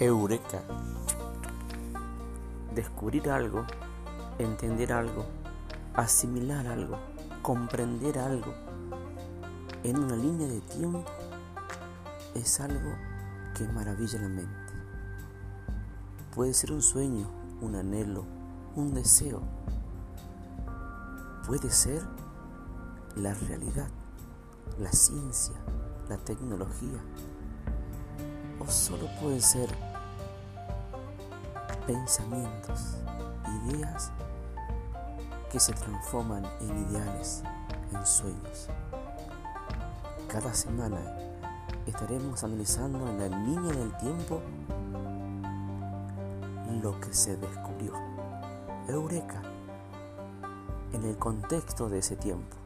Eureka. Descubrir algo, entender algo, asimilar algo, comprender algo en una línea de tiempo es algo que maravilla la mente. Puede ser un sueño, un anhelo, un deseo. Puede ser la realidad, la ciencia, la tecnología. O solo puede ser pensamientos, ideas que se transforman en ideales, en sueños. Cada semana estaremos analizando en la línea del tiempo lo que se descubrió. Eureka, en el contexto de ese tiempo.